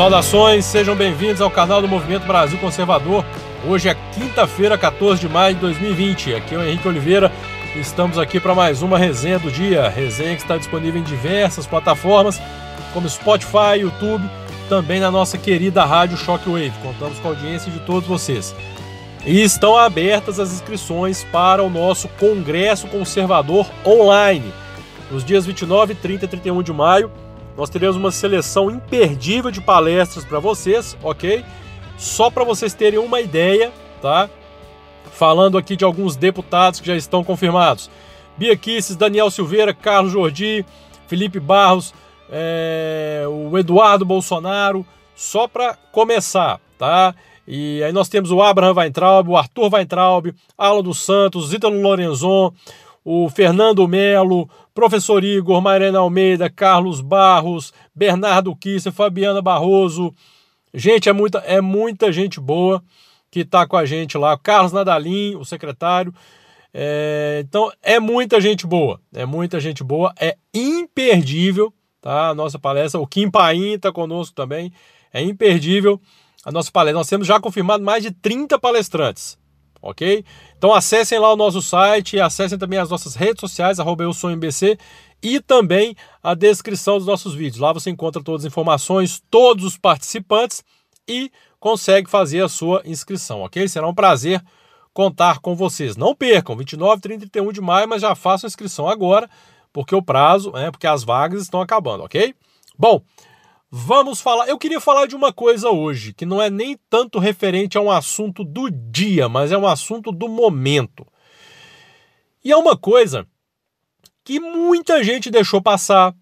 Saudações, sejam bem-vindos ao canal do Movimento Brasil Conservador. Hoje é quinta-feira, 14 de maio de 2020. Aqui é o Henrique Oliveira. Estamos aqui para mais uma resenha do dia. Resenha que está disponível em diversas plataformas, como Spotify, YouTube, também na nossa querida rádio Shockwave. Contamos com a audiência de todos vocês. E estão abertas as inscrições para o nosso Congresso Conservador online. Nos dias 29, 30 e 31 de maio, nós teremos uma seleção imperdível de palestras para vocês, ok? Só para vocês terem uma ideia, tá? Falando aqui de alguns deputados que já estão confirmados: Bia Kisses, Daniel Silveira, Carlos Jordi, Felipe Barros, é, o Eduardo Bolsonaro, só para começar, tá? E aí nós temos o Abraham Weintraub, o Arthur Weintraub, Alan dos Santos, Ítalo Lorenzon, o Fernando Melo, professor Igor, Mariana Almeida, Carlos Barros, Bernardo Kisser, Fabiana Barroso. Gente, é muita, é muita gente boa que está com a gente lá. Carlos Nadalim, o secretário. É, então, é muita gente boa. É muita gente boa. É imperdível tá? a nossa palestra. O Kim Paim está conosco também. É imperdível a nossa palestra. Nós temos já confirmado mais de 30 palestrantes, ok? Então acessem lá o nosso site, acessem também as nossas redes sociais, arroba eu sou MBC, e também a descrição dos nossos vídeos. Lá você encontra todas as informações, todos os participantes e consegue fazer a sua inscrição, ok? Será um prazer contar com vocês. Não percam, 29, 30 e 31 de maio, mas já façam a inscrição agora, porque o prazo, é, porque as vagas estão acabando, ok? Bom, Vamos falar. Eu queria falar de uma coisa hoje, que não é nem tanto referente a um assunto do dia, mas é um assunto do momento. E é uma coisa que muita gente deixou passar,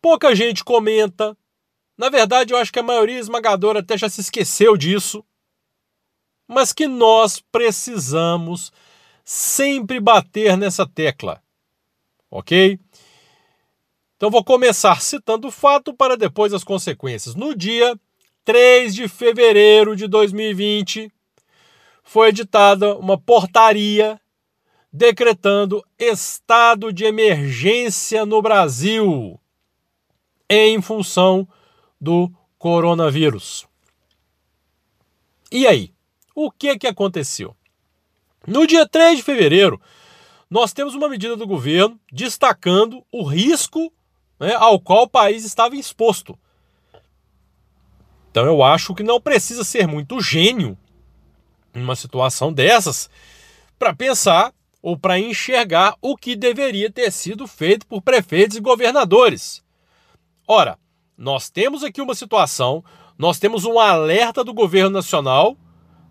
pouca gente comenta. Na verdade, eu acho que a maioria esmagadora até já se esqueceu disso. Mas que nós precisamos sempre bater nessa tecla. Ok? Então vou começar citando o fato para depois as consequências. No dia 3 de fevereiro de 2020, foi editada uma portaria decretando estado de emergência no Brasil em função do coronavírus. E aí, o que que aconteceu? No dia 3 de fevereiro, nós temos uma medida do governo destacando o risco né, ao qual o país estava exposto. Então eu acho que não precisa ser muito gênio numa situação dessas para pensar ou para enxergar o que deveria ter sido feito por prefeitos e governadores. Ora, nós temos aqui uma situação, nós temos um alerta do governo nacional,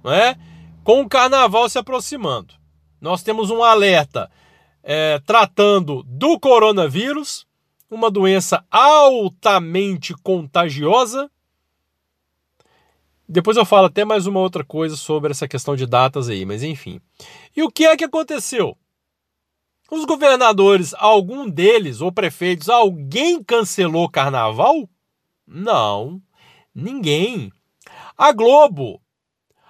né, com o carnaval se aproximando. Nós temos um alerta é, tratando do coronavírus, uma doença altamente contagiosa. Depois eu falo até mais uma outra coisa sobre essa questão de datas aí, mas enfim. E o que é que aconteceu? Os governadores, algum deles, ou prefeitos, alguém cancelou carnaval? Não, ninguém. A Globo.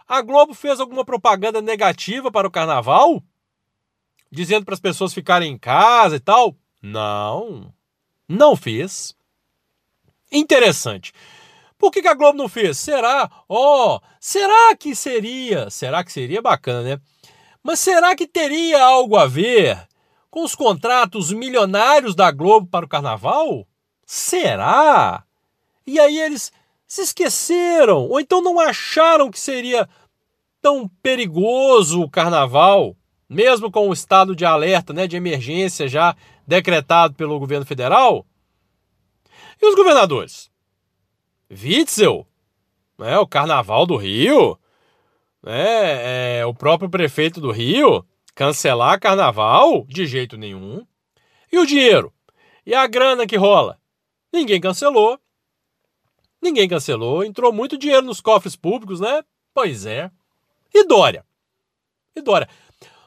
A Globo fez alguma propaganda negativa para o carnaval? Dizendo para as pessoas ficarem em casa e tal? Não não fez. Interessante. Por que, a Globo não fez? Será? Ó, oh, será que seria? Será que seria bacana, né? Mas será que teria algo a ver com os contratos milionários da Globo para o carnaval? Será? E aí eles se esqueceram, ou então não acharam que seria tão perigoso o carnaval, mesmo com o estado de alerta, né, de emergência já decretado pelo governo federal? E os governadores? Witzel, né, o Carnaval do Rio, né, é, o próprio prefeito do Rio, cancelar Carnaval? De jeito nenhum. E o dinheiro? E a grana que rola? Ninguém cancelou. Ninguém cancelou. Entrou muito dinheiro nos cofres públicos, né? Pois é. E Dória? E Dória?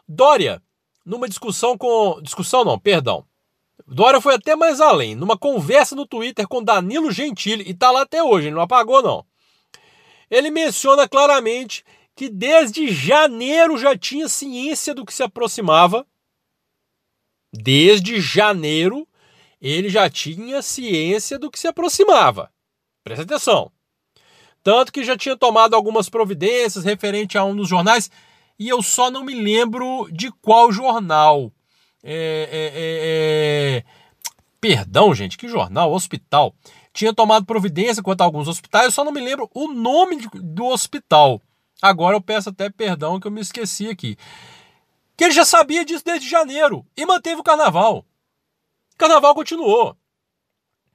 Dória, numa discussão com. Discussão não, perdão. Dória foi até mais além, numa conversa no Twitter com Danilo Gentili, e tá lá até hoje, ele não apagou não. Ele menciona claramente que desde janeiro já tinha ciência do que se aproximava. Desde janeiro ele já tinha ciência do que se aproximava. Presta atenção. Tanto que já tinha tomado algumas providências referente a um dos jornais, e eu só não me lembro de qual jornal. É, é, é, é perdão, gente, que jornal? Hospital. Tinha tomado providência quanto a alguns hospitais, eu só não me lembro o nome do hospital. Agora eu peço até perdão que eu me esqueci aqui. Que ele já sabia disso desde janeiro e manteve o carnaval. O carnaval continuou.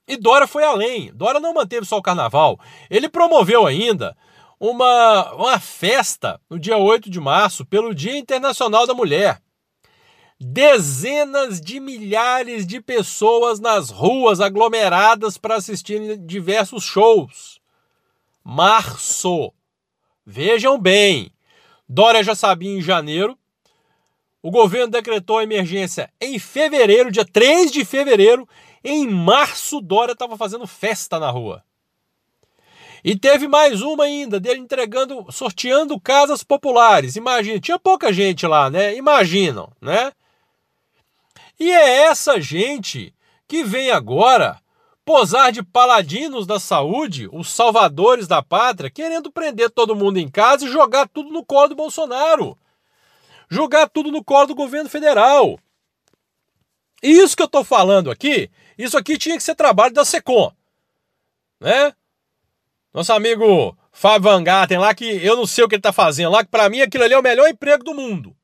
E Dora foi além. Dora não manteve só o carnaval. Ele promoveu ainda uma, uma festa no dia 8 de março, pelo Dia Internacional da Mulher. Dezenas de milhares de pessoas nas ruas aglomeradas para assistir diversos shows. Março. Vejam bem, Dória já sabia em janeiro. O governo decretou a emergência em fevereiro, dia 3 de fevereiro. Em março, Dória estava fazendo festa na rua. E teve mais uma ainda, dele entregando, sorteando casas populares. Imagina, tinha pouca gente lá, né? Imaginam, né? E é essa gente que vem agora posar de paladinos da saúde, os salvadores da pátria, querendo prender todo mundo em casa e jogar tudo no colo do Bolsonaro. Jogar tudo no colo do governo federal. E isso que eu estou falando aqui, isso aqui tinha que ser trabalho da SECOM. Né? Nosso amigo Fábio Van Garten lá, que eu não sei o que ele está fazendo lá, que para mim aquilo ali é o melhor emprego do mundo.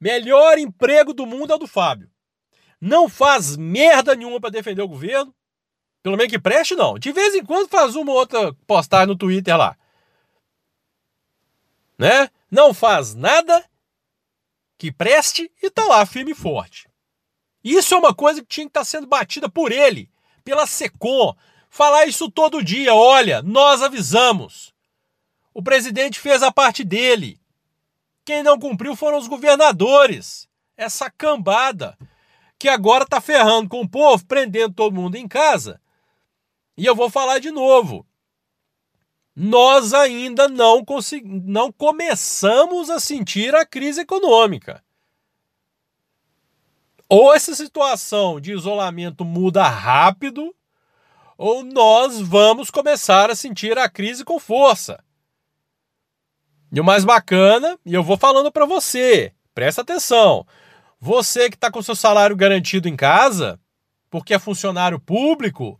Melhor emprego do mundo é o do Fábio. Não faz merda nenhuma para defender o governo pelo menos que preste, não. De vez em quando faz uma ou outra postagem no Twitter lá. Né? Não faz nada que preste e tá lá firme e forte. Isso é uma coisa que tinha que estar tá sendo batida por ele, pela SECOM. Falar isso todo dia. Olha, nós avisamos. O presidente fez a parte dele. Quem não cumpriu foram os governadores. Essa cambada que agora tá ferrando com o povo, prendendo todo mundo em casa e eu vou falar de novo. Nós ainda não, não começamos a sentir a crise econômica. Ou essa situação de isolamento muda rápido, ou nós vamos começar a sentir a crise com força. E o mais bacana, e eu vou falando para você, presta atenção. Você que está com seu salário garantido em casa, porque é funcionário público,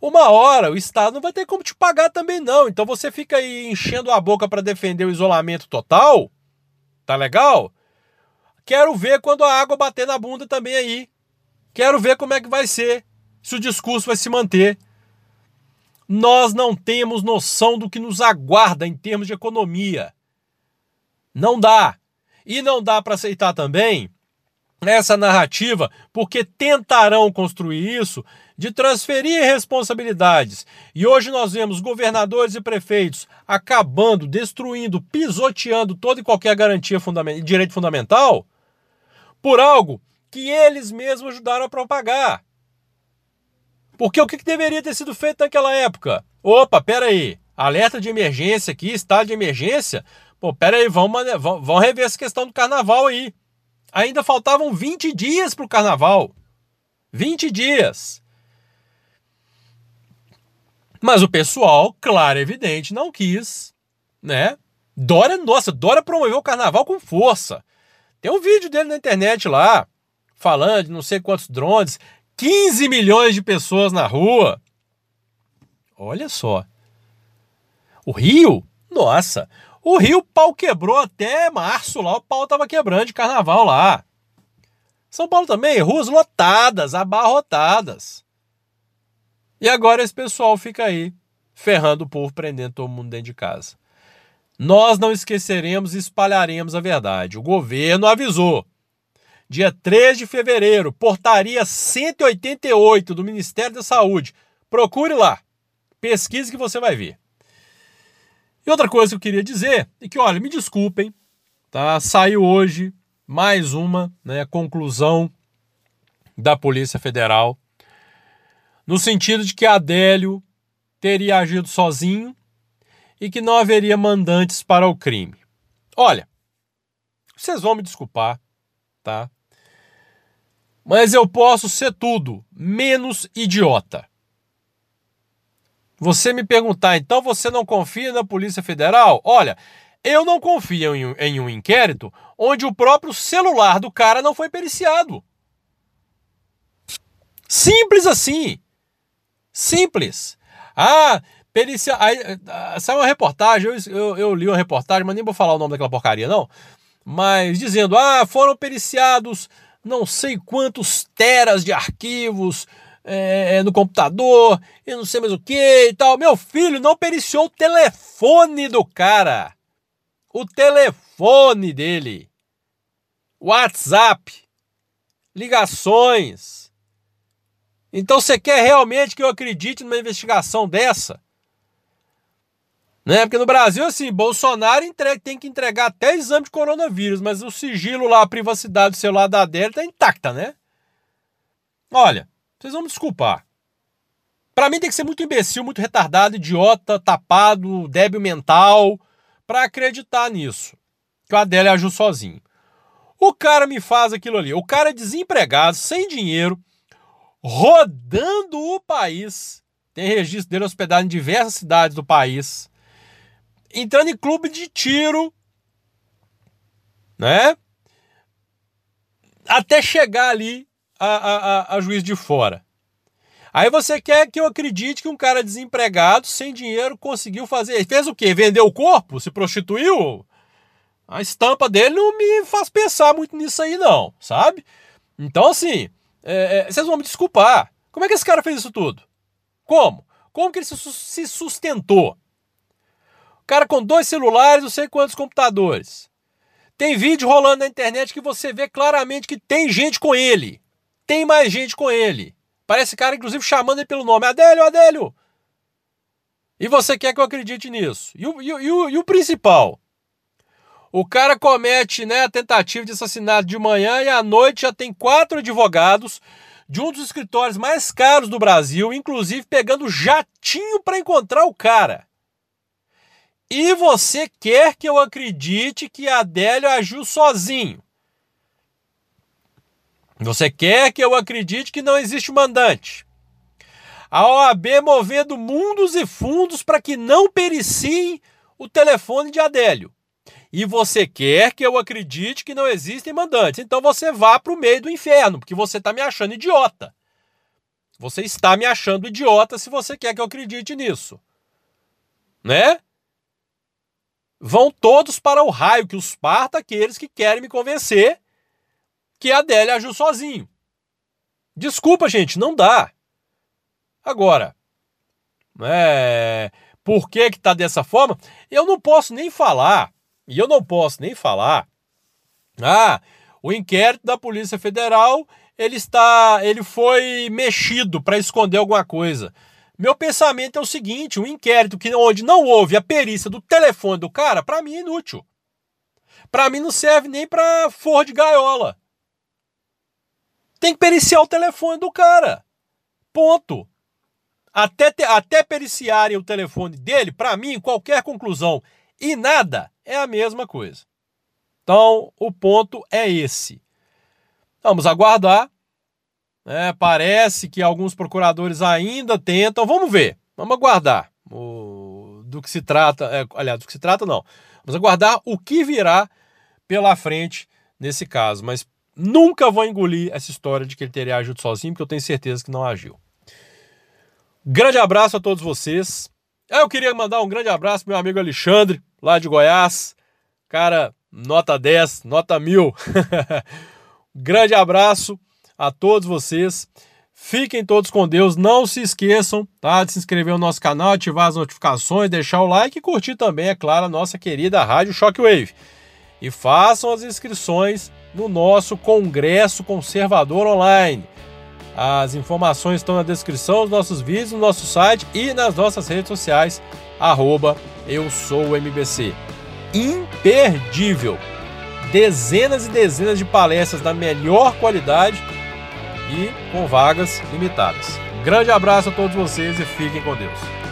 uma hora o Estado não vai ter como te pagar também não. Então você fica aí enchendo a boca para defender o isolamento total. Tá legal? Quero ver quando a água bater na bunda também aí. Quero ver como é que vai ser. Se o discurso vai se manter. Nós não temos noção do que nos aguarda em termos de economia. Não dá. E não dá para aceitar também essa narrativa, porque tentarão construir isso de transferir responsabilidades. E hoje nós vemos governadores e prefeitos acabando, destruindo, pisoteando toda e qualquer garantia fundamental, direito fundamental por algo que eles mesmos ajudaram a propagar. Porque o que deveria ter sido feito naquela época? Opa, peraí, alerta de emergência aqui, estado de emergência. Pô, peraí, vamos, vamos rever essa questão do carnaval aí. Ainda faltavam 20 dias para o carnaval. 20 dias. Mas o pessoal, claro, evidente, não quis, né? Dora, nossa, Dora promoveu o carnaval com força. Tem um vídeo dele na internet lá, falando de não sei quantos drones, 15 milhões de pessoas na rua. Olha só. O Rio, nossa, o Rio pau quebrou até março lá, o pau tava quebrando de carnaval lá. São Paulo também, ruas lotadas, abarrotadas. E agora esse pessoal fica aí ferrando o povo, prendendo todo mundo dentro de casa. Nós não esqueceremos e espalharemos a verdade. O governo avisou. Dia 3 de fevereiro, portaria 188 do Ministério da Saúde. Procure lá. Pesquise que você vai ver. E outra coisa que eu queria dizer é que, olha, me desculpem, tá? Saiu hoje mais uma né, conclusão da Polícia Federal no sentido de que Adélio teria agido sozinho e que não haveria mandantes para o crime. Olha, vocês vão me desculpar, tá? Mas eu posso ser tudo menos idiota. Você me perguntar, então você não confia na Polícia Federal? Olha, eu não confio em, em um inquérito onde o próprio celular do cara não foi periciado. Simples assim. Simples. Ah, perícia. Aí, ah, saiu uma reportagem, eu, eu, eu, li uma reportagem, mas nem vou falar o nome daquela porcaria, não. Mas dizendo, ah, foram periciados não sei quantos teras de arquivos é, no computador e não sei mais o que e tal. Meu filho não periciou o telefone do cara. O telefone dele. WhatsApp. Ligações. Então você quer realmente que eu acredite numa investigação dessa? Né? Porque no Brasil, assim, Bolsonaro entrega, tem que entregar até exame de coronavírus, mas o sigilo lá, a privacidade do celular da Adélia tá intacta, né? Olha, vocês vão me desculpar. Para mim tem que ser muito imbecil, muito retardado, idiota, tapado, débil mental, para acreditar nisso. Que o Adélia agiu sozinho. O cara me faz aquilo ali. O cara é desempregado, sem dinheiro, rodando o país. Tem registro dele hospedado em diversas cidades do país. Entrando em clube de tiro, né? Até chegar ali a, a, a, juiz de fora. Aí você quer que eu acredite que um cara desempregado, sem dinheiro, conseguiu fazer. Fez o quê? Vendeu o corpo? Se prostituiu? A estampa dele não me faz pensar muito nisso aí, não, sabe? Então, assim, é, é, vocês vão me desculpar. Como é que esse cara fez isso tudo? Como? Como que ele se sustentou? O cara com dois celulares, não sei quantos computadores. Tem vídeo rolando na internet que você vê claramente que tem gente com ele tem mais gente com ele. Parece cara, inclusive, chamando ele pelo nome. Adélio, Adélio! E você quer que eu acredite nisso? E o, e o, e o principal? O cara comete né, a tentativa de assassinato de manhã e à noite já tem quatro advogados de um dos escritórios mais caros do Brasil, inclusive pegando jatinho para encontrar o cara. E você quer que eu acredite que Adélio agiu sozinho? Você quer que eu acredite que não existe mandante? A OAB movendo mundos e fundos para que não periciem o telefone de Adélio. E você quer que eu acredite que não existem mandantes. Então você vá para o meio do inferno, porque você está me achando idiota. Você está me achando idiota se você quer que eu acredite nisso. Né? Vão todos para o raio que os parta aqueles que querem me convencer que a Adélia agiu sozinho. Desculpa, gente, não dá. Agora, é, por que que tá dessa forma? Eu não posso nem falar, e eu não posso nem falar. Ah, o inquérito da Polícia Federal, ele está, ele foi mexido para esconder alguma coisa. Meu pensamento é o seguinte, um inquérito que onde não houve a perícia do telefone do cara, para mim é inútil. Para mim não serve nem para forro de gaiola. Tem que periciar o telefone do cara. Ponto. Até, te, até periciarem o telefone dele, para mim, qualquer conclusão e nada é a mesma coisa. Então, o ponto é esse. Vamos aguardar. É, parece que alguns procuradores ainda tentam. Vamos ver. Vamos aguardar o, do que se trata. É, aliás, do que se trata, não. Vamos aguardar o que virá pela frente nesse caso. Mas Nunca vou engolir essa história de que ele teria agido sozinho, porque eu tenho certeza que não agiu. Grande abraço a todos vocês. Ah, eu queria mandar um grande abraço pro meu amigo Alexandre, lá de Goiás. Cara, nota 10, nota 1000. grande abraço a todos vocês. Fiquem todos com Deus. Não se esqueçam tá, de se inscrever no nosso canal, ativar as notificações, deixar o like e curtir também, é claro, a nossa querida Rádio Shockwave. E façam as inscrições no nosso Congresso Conservador Online. As informações estão na descrição dos nossos vídeos, no nosso site e nas nossas redes sociais, arroba eu sou o MBC. Imperdível! Dezenas e dezenas de palestras da melhor qualidade e com vagas limitadas. Grande abraço a todos vocês e fiquem com Deus.